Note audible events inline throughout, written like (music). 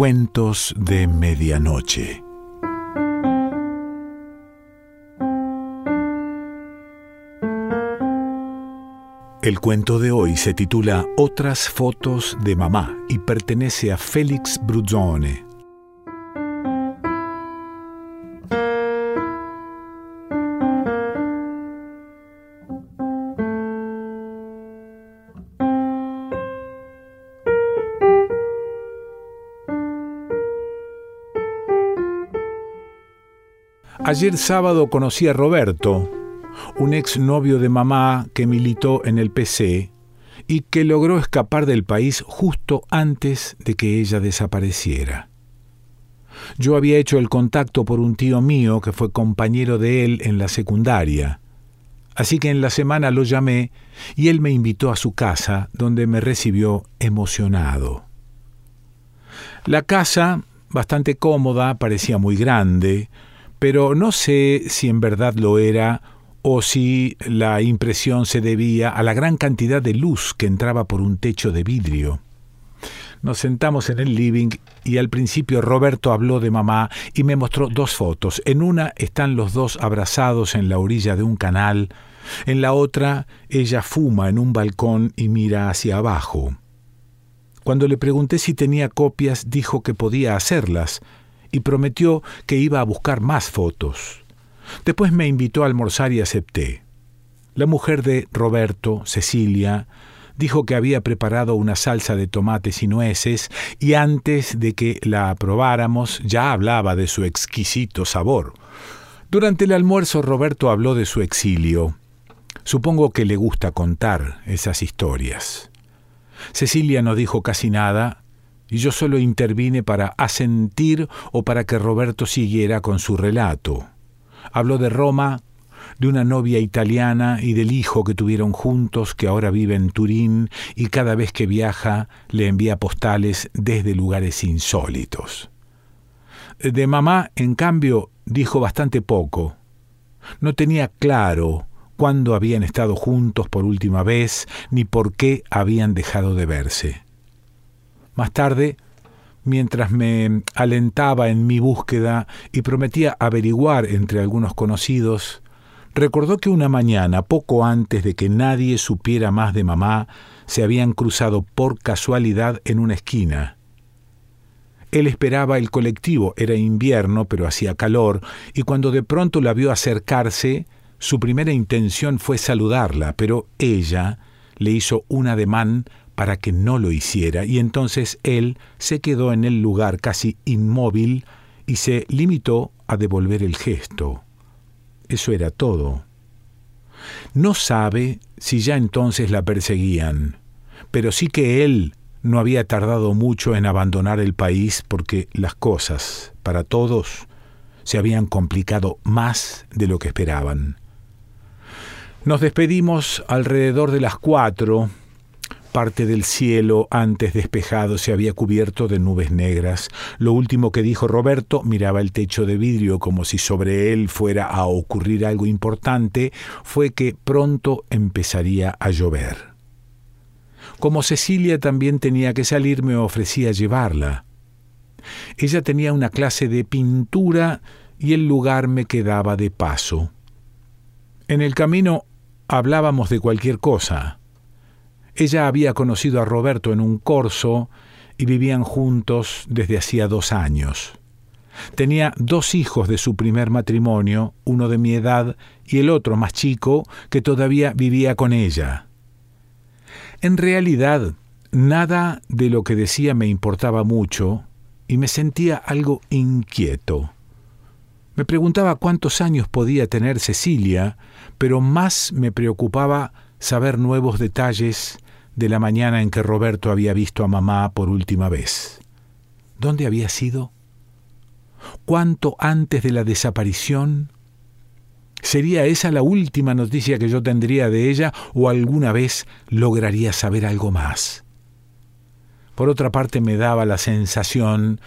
Cuentos de Medianoche. El cuento de hoy se titula Otras fotos de mamá y pertenece a Félix Bruzzone. Ayer sábado conocí a Roberto, un ex novio de mamá que militó en el PC y que logró escapar del país justo antes de que ella desapareciera. Yo había hecho el contacto por un tío mío que fue compañero de él en la secundaria. Así que en la semana lo llamé y él me invitó a su casa, donde me recibió emocionado. La casa, bastante cómoda, parecía muy grande, pero no sé si en verdad lo era o si la impresión se debía a la gran cantidad de luz que entraba por un techo de vidrio. Nos sentamos en el living y al principio Roberto habló de mamá y me mostró dos fotos. En una están los dos abrazados en la orilla de un canal, en la otra ella fuma en un balcón y mira hacia abajo. Cuando le pregunté si tenía copias, dijo que podía hacerlas, y prometió que iba a buscar más fotos. Después me invitó a almorzar y acepté. La mujer de Roberto, Cecilia, dijo que había preparado una salsa de tomates y nueces y antes de que la probáramos ya hablaba de su exquisito sabor. Durante el almuerzo Roberto habló de su exilio. Supongo que le gusta contar esas historias. Cecilia no dijo casi nada y yo solo intervine para asentir o para que Roberto siguiera con su relato. Habló de Roma, de una novia italiana y del hijo que tuvieron juntos, que ahora vive en Turín y cada vez que viaja le envía postales desde lugares insólitos. De mamá, en cambio, dijo bastante poco. No tenía claro cuándo habían estado juntos por última vez, ni por qué habían dejado de verse. Más tarde, mientras me alentaba en mi búsqueda y prometía averiguar entre algunos conocidos, recordó que una mañana, poco antes de que nadie supiera más de mamá, se habían cruzado por casualidad en una esquina. Él esperaba el colectivo, era invierno, pero hacía calor, y cuando de pronto la vio acercarse, su primera intención fue saludarla, pero ella le hizo un ademán para que no lo hiciera, y entonces él se quedó en el lugar casi inmóvil y se limitó a devolver el gesto. Eso era todo. No sabe si ya entonces la perseguían, pero sí que él no había tardado mucho en abandonar el país porque las cosas, para todos, se habían complicado más de lo que esperaban. Nos despedimos alrededor de las cuatro Parte del cielo, antes despejado, se había cubierto de nubes negras. Lo último que dijo Roberto miraba el techo de vidrio como si sobre él fuera a ocurrir algo importante, fue que pronto empezaría a llover. Como Cecilia también tenía que salir, me ofrecía llevarla. Ella tenía una clase de pintura y el lugar me quedaba de paso. En el camino hablábamos de cualquier cosa. Ella había conocido a Roberto en un corso y vivían juntos desde hacía dos años. Tenía dos hijos de su primer matrimonio, uno de mi edad y el otro más chico, que todavía vivía con ella. En realidad, nada de lo que decía me importaba mucho y me sentía algo inquieto. Me preguntaba cuántos años podía tener Cecilia, pero más me preocupaba saber nuevos detalles de la mañana en que Roberto había visto a mamá por última vez. ¿Dónde había sido? ¿Cuánto antes de la desaparición? ¿Sería esa la última noticia que yo tendría de ella o alguna vez lograría saber algo más? Por otra parte me daba la sensación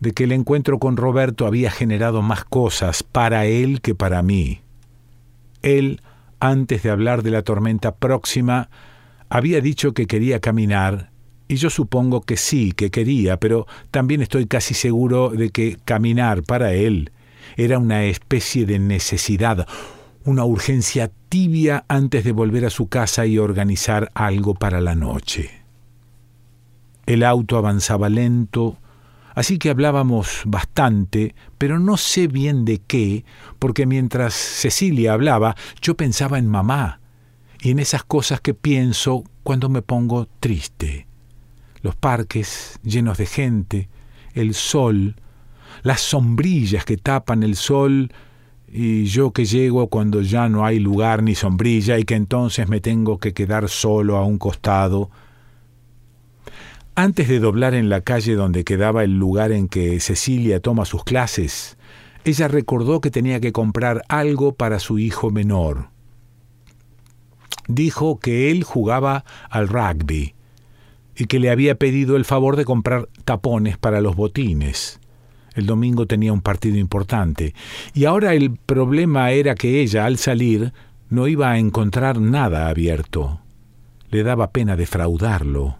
de que el encuentro con Roberto había generado más cosas para él que para mí. Él, antes de hablar de la tormenta próxima, había dicho que quería caminar Y yo supongo que sí, que quería, pero también estoy casi seguro de que caminar para él era una especie de necesidad, una urgencia tibia antes de volver a su casa y organizar algo para la noche. El auto avanzaba lento, así que hablábamos bastante, pero no sé bien de qué, porque mientras Cecilia hablaba, yo pensaba en mamá y en esas cosas que pienso cuando me pongo triste. Los parques llenos de gente, el sol, las sombrillas que tapan el sol y yo que llego cuando ya no hay lugar ni sombrilla y que entonces me tengo que quedar solo a un costado. Antes de doblar en la calle donde quedaba el lugar en que Cecilia toma sus clases, ella recordó que tenía que comprar algo para su hijo menor. Dijo que él jugaba al rugby y que le había pedido el favor de comprar tapones para los botines. El domingo tenía un partido importante, y ahora el problema era que ella, al salir, no iba a encontrar nada abierto. Le daba pena defraudarlo.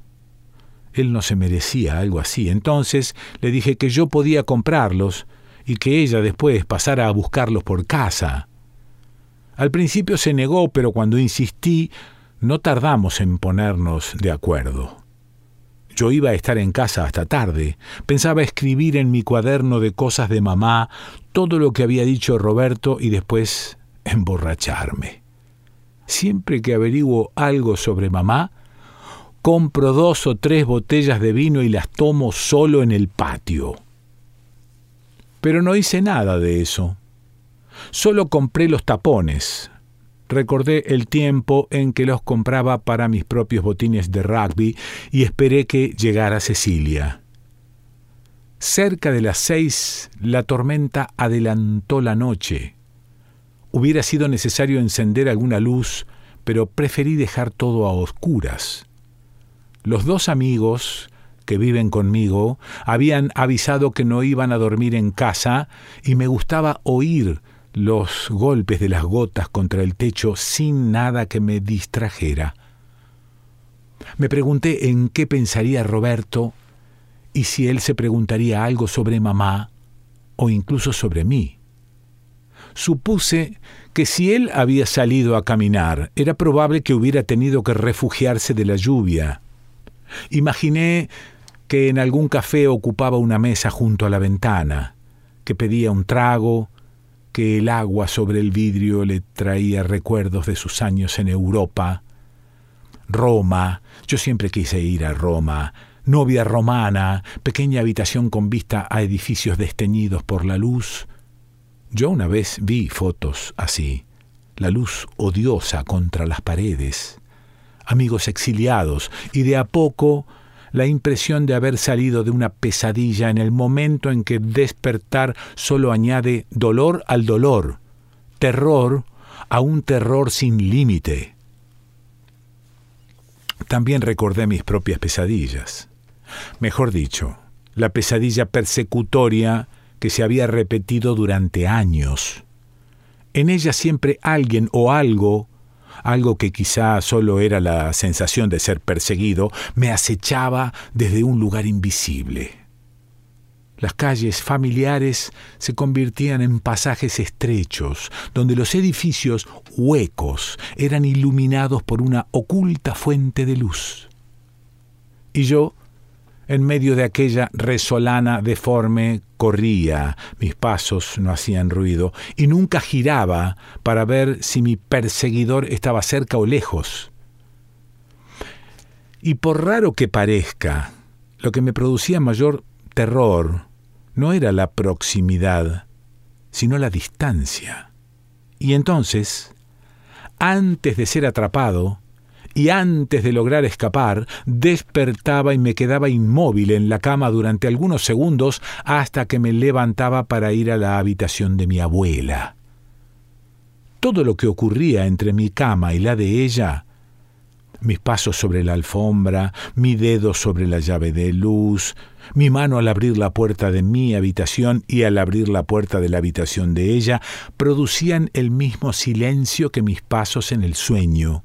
Él no se merecía algo así. Entonces le dije que yo podía comprarlos y que ella después pasara a buscarlos por casa. Al principio se negó, pero cuando insistí, no tardamos en ponernos de acuerdo. Yo iba a estar en casa hasta tarde. Pensaba escribir en mi cuaderno de cosas de mamá todo lo que había dicho Roberto y después (laughs) emborracharme. Siempre que averiguo algo sobre mamá, compro dos o tres botellas de vino y las tomo solo en el patio. Pero no hice nada de eso. Solo compré los tapones, Recordé el tiempo en que los compraba para mis propios botines de rugby y esperé que llegara Cecilia. Cerca de las seis la tormenta adelantó la noche. Hubiera sido necesario encender alguna luz, pero preferí dejar todo a oscuras. Los dos amigos que viven conmigo habían avisado que no iban a dormir en casa y me gustaba oír los golpes de las gotas contra el techo sin nada que me distrajera. Me pregunté en qué pensaría Roberto y si él se preguntaría algo sobre mamá o incluso sobre mí. Supuse que si él había salido a caminar, era probable que hubiera tenido que refugiarse de la lluvia. Imaginé que en algún café ocupaba una mesa junto a la ventana, que pedía un trago, que el agua sobre el vidrio le traía recuerdos de sus años en Europa. Roma, yo siempre quise ir a Roma, novia romana, pequeña habitación con vista a edificios desteñidos por la luz. Yo una vez vi fotos así, la luz odiosa contra las paredes, amigos exiliados, y de a poco la impresión de haber salido de una pesadilla en el momento en que despertar solo añade dolor al dolor, terror a un terror sin límite. También recordé mis propias pesadillas. Mejor dicho, la pesadilla persecutoria que se había repetido durante años. En ella siempre alguien o algo algo que quizá solo era la sensación de ser perseguido, me acechaba desde un lugar invisible. Las calles familiares se convertían en pasajes estrechos, donde los edificios huecos eran iluminados por una oculta fuente de luz. Y yo en medio de aquella resolana deforme corría, mis pasos no hacían ruido, y nunca giraba para ver si mi perseguidor estaba cerca o lejos. Y por raro que parezca, lo que me producía mayor terror no era la proximidad, sino la distancia. Y entonces, antes de ser atrapado, y antes de lograr escapar, despertaba y me quedaba inmóvil en la cama durante algunos segundos hasta que me levantaba para ir a la habitación de mi abuela. Todo lo que ocurría entre mi cama y la de ella, mis pasos sobre la alfombra, mi dedo sobre la llave de luz, mi mano al abrir la puerta de mi habitación y al abrir la puerta de la habitación de ella, producían el mismo silencio que mis pasos en el sueño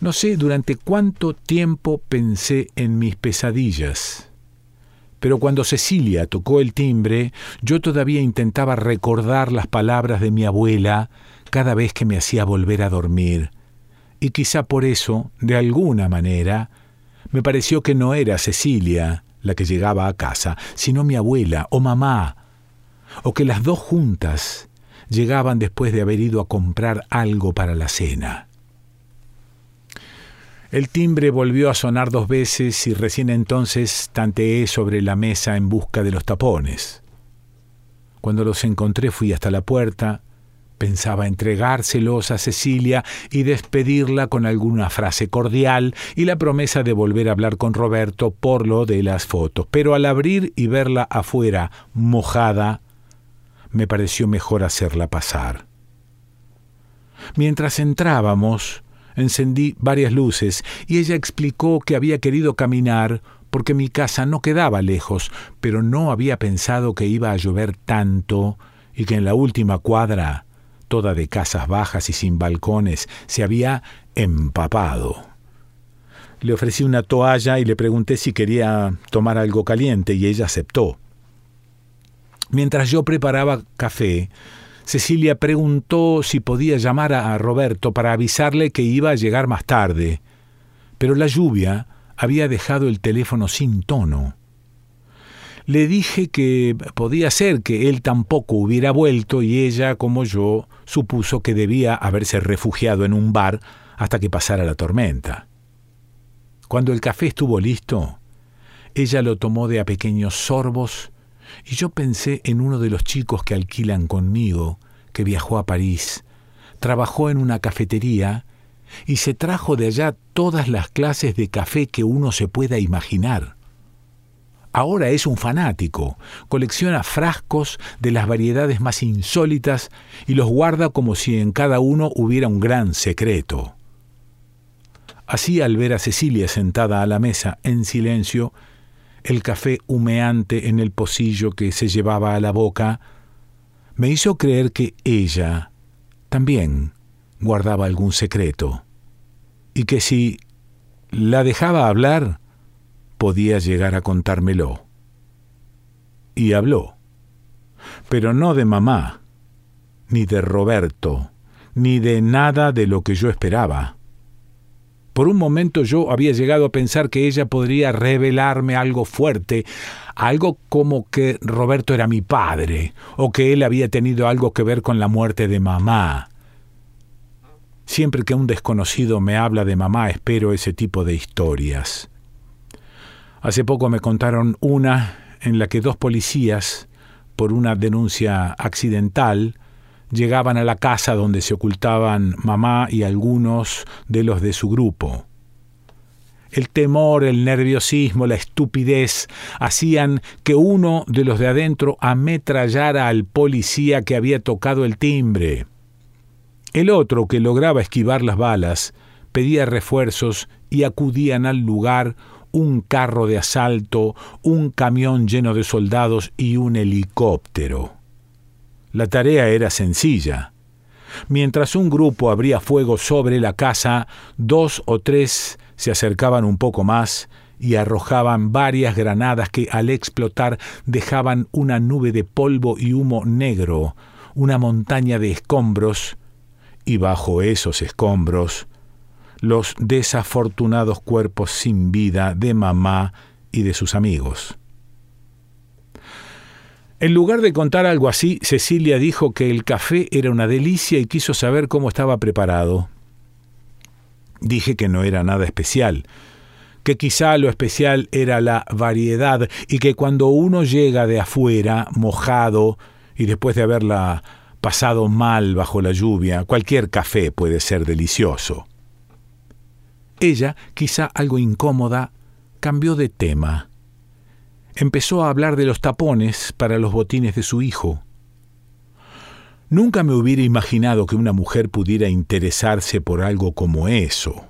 No sé durante cuánto tiempo pensé en mis pesadillas. Pero cuando Cecilia tocó el timbre, yo todavía intentaba recordar las palabras de mi abuela cada vez que me hacía volver a dormir. Y quizá por eso, de alguna manera, me pareció que no era Cecilia la que llegaba a casa, sino mi abuela o mamá, o que las dos juntas llegaban después de haber ido a comprar algo para la cena. El timbre volvió a sonar dos veces y recién entonces tanteé sobre la mesa en busca de los tapones. Cuando los encontré fui hasta la puerta, pensaba entregárselos a Cecilia y despedirla con alguna frase cordial y la promesa de volver a hablar con Roberto por lo de las fotos. Pero al abrir y verla afuera mojada, me pareció mejor hacerla pasar. Mientras entrábamos, encendí varias luces y ella explicó que había querido caminar porque mi casa no quedaba lejos, pero no había pensado que iba a llover tanto y que en la última cuadra, toda de casas bajas y sin balcones, se había empapado. Le ofrecí una toalla y le pregunté si quería tomar algo caliente y ella aceptó. Mientras yo preparaba café, Cecilia preguntó si podía llamar a Roberto para avisarle que iba a llegar más tarde, pero la lluvia había dejado el teléfono sin tono. Le dije que podía ser que él tampoco hubiera vuelto y ella, como yo, supuso que debía haberse refugiado en un bar hasta que pasara la tormenta. Cuando el café estuvo listo, ella lo tomó de a pequeños sorbos y yo pensé en uno de los chicos que alquilan conmigo, que viajó a París, trabajó en una cafetería y se trajo de allá todas las clases de café que uno se pueda imaginar. Ahora es un fanático, colecciona frascos de las variedades más insólitas y los guarda como si en cada uno hubiera un gran secreto. Así al ver a Cecilia sentada a la mesa en silencio, el café humeante en el pocillo que se llevaba a la boca, me hizo creer que ella también guardaba algún secreto, y que si la dejaba hablar, podía llegar a contármelo. Y habló, pero no de mamá, ni de Roberto, ni de nada de lo que yo esperaba. Por un momento yo había llegado a pensar que ella podría revelarme algo fuerte, algo como que Roberto era mi padre, o que él había tenido algo que ver con la muerte de mamá. Siempre que un desconocido me habla de mamá espero ese tipo de historias. Hace poco me contaron una en la que dos policías, por una denuncia accidental, llegaban a la casa donde se ocultaban mamá y algunos de los de su grupo. El temor, el nerviosismo, la estupidez hacían que uno de los de adentro ametrallara al policía que había tocado el timbre. El otro, que lograba esquivar las balas, pedía refuerzos y acudían al lugar un carro de asalto, un camión lleno de soldados y un helicóptero. La tarea era sencilla. Mientras un grupo abría fuego sobre la casa, dos o tres se acercaban un poco más y arrojaban varias granadas que al explotar dejaban una nube de polvo y humo negro, una montaña de escombros, y bajo esos escombros los desafortunados cuerpos sin vida de mamá y de sus amigos. En lugar de contar algo así, Cecilia dijo que el café era una delicia y quiso saber cómo estaba preparado. Dije que no era nada especial, que quizá lo especial era la variedad y que cuando uno llega de afuera, mojado, y después de haberla pasado mal bajo la lluvia, cualquier café puede ser delicioso. Ella, quizá algo incómoda, cambió de tema empezó a hablar de los tapones para los botines de su hijo. Nunca me hubiera imaginado que una mujer pudiera interesarse por algo como eso.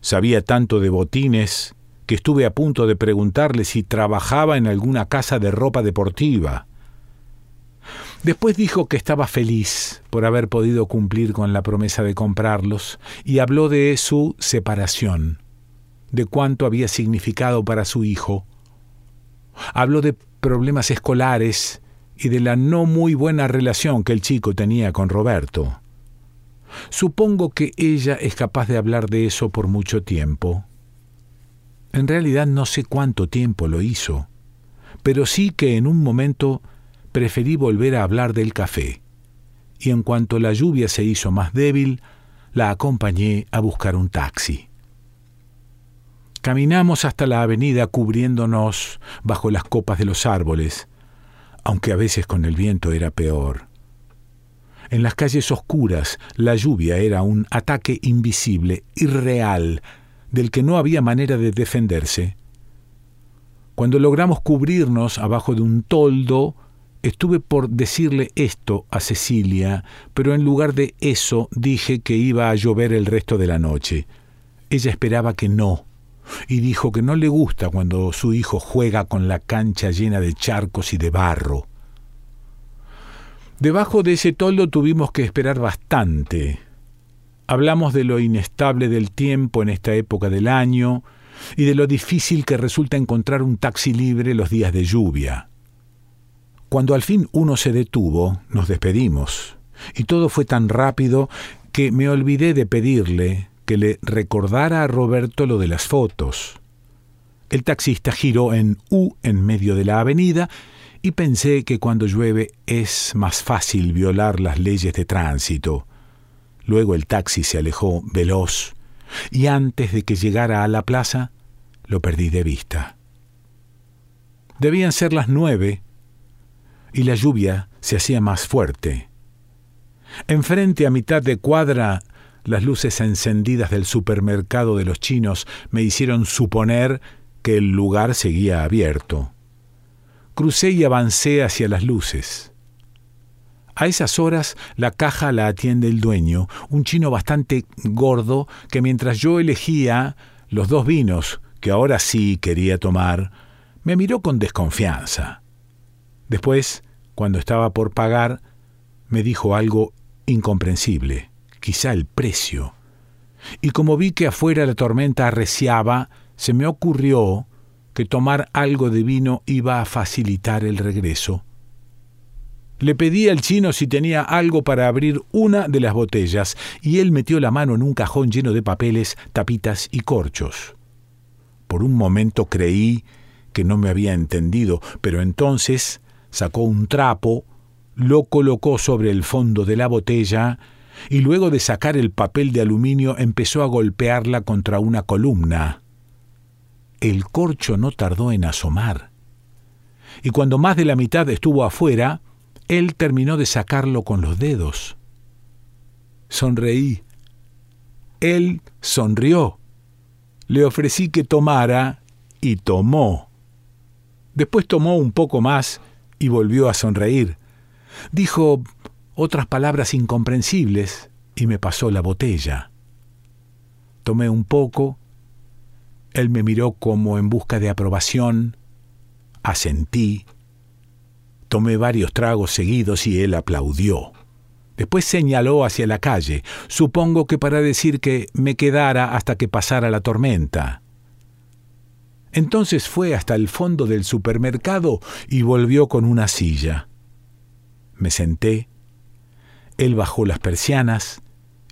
Sabía tanto de botines que estuve a punto de preguntarle si trabajaba en alguna casa de ropa deportiva. Después dijo que estaba feliz por haber podido cumplir con la promesa de comprarlos y habló de su separación, de cuánto había significado para su hijo. Habló de problemas escolares y de la no muy buena relación que el chico tenía con Roberto. Supongo que ella es capaz de hablar de eso por mucho tiempo. En realidad no sé cuánto tiempo lo hizo, pero sí que en un momento preferí volver a hablar del café, y en cuanto la lluvia se hizo más débil, la acompañé a buscar un taxi. Caminamos hasta la avenida cubriéndonos bajo las copas de los árboles, aunque a veces con el viento era peor. En las calles oscuras la lluvia era un ataque invisible, irreal, del que no había manera de defenderse. Cuando logramos cubrirnos abajo de un toldo, Estuve por decirle esto a Cecilia, pero en lugar de eso dije que iba a llover el resto de la noche. Ella esperaba que no, y dijo que no le gusta cuando su hijo juega con la cancha llena de charcos y de barro. Debajo de ese toldo tuvimos que esperar bastante. Hablamos de lo inestable del tiempo en esta época del año y de lo difícil que resulta encontrar un taxi libre los días de lluvia. Cuando al fin uno se detuvo, nos despedimos, y todo fue tan rápido que me olvidé de pedirle que le recordara a Roberto lo de las fotos. El taxista giró en U en medio de la avenida y pensé que cuando llueve es más fácil violar las leyes de tránsito. Luego el taxi se alejó veloz y antes de que llegara a la plaza lo perdí de vista. Debían ser las nueve y la lluvia se hacía más fuerte. Enfrente a mitad de cuadra, las luces encendidas del supermercado de los chinos me hicieron suponer que el lugar seguía abierto. Crucé y avancé hacia las luces. A esas horas la caja la atiende el dueño, un chino bastante gordo que mientras yo elegía los dos vinos que ahora sí quería tomar, me miró con desconfianza. Después, cuando estaba por pagar, me dijo algo incomprensible, quizá el precio. Y como vi que afuera la tormenta arreciaba, se me ocurrió que tomar algo de vino iba a facilitar el regreso. Le pedí al chino si tenía algo para abrir una de las botellas, y él metió la mano en un cajón lleno de papeles, tapitas y corchos. Por un momento creí que no me había entendido, pero entonces sacó un trapo, lo colocó sobre el fondo de la botella y luego de sacar el papel de aluminio empezó a golpearla contra una columna. El corcho no tardó en asomar. Y cuando más de la mitad estuvo afuera, él terminó de sacarlo con los dedos. Sonreí. Él sonrió. Le ofrecí que tomara y tomó. Después tomó un poco más y volvió a sonreír. Dijo otras palabras incomprensibles y me pasó la botella. Tomé un poco, él me miró como en busca de aprobación, asentí, tomé varios tragos seguidos y él aplaudió. Después señaló hacia la calle, supongo que para decir que me quedara hasta que pasara la tormenta. Entonces fue hasta el fondo del supermercado y volvió con una silla. Me senté, él bajó las persianas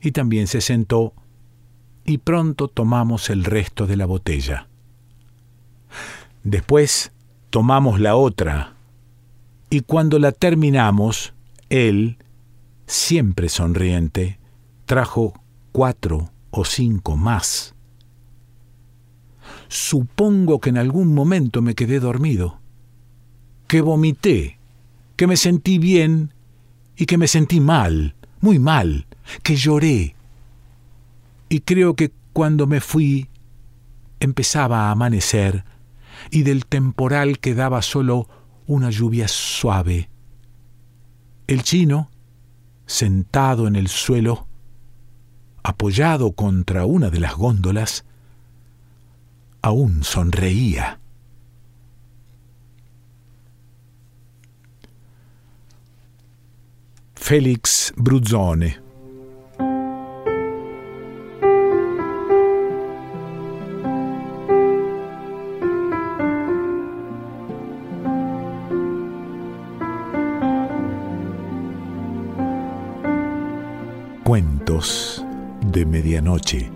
y también se sentó y pronto tomamos el resto de la botella. Después tomamos la otra y cuando la terminamos, él, siempre sonriente, trajo cuatro o cinco más. Supongo que en algún momento me quedé dormido, que vomité, que me sentí bien y que me sentí mal, muy mal, que lloré. Y creo que cuando me fui empezaba a amanecer y del temporal quedaba solo una lluvia suave. El chino, sentado en el suelo, apoyado contra una de las góndolas, aún sonreía. Félix Bruzzone. Cuentos de Medianoche.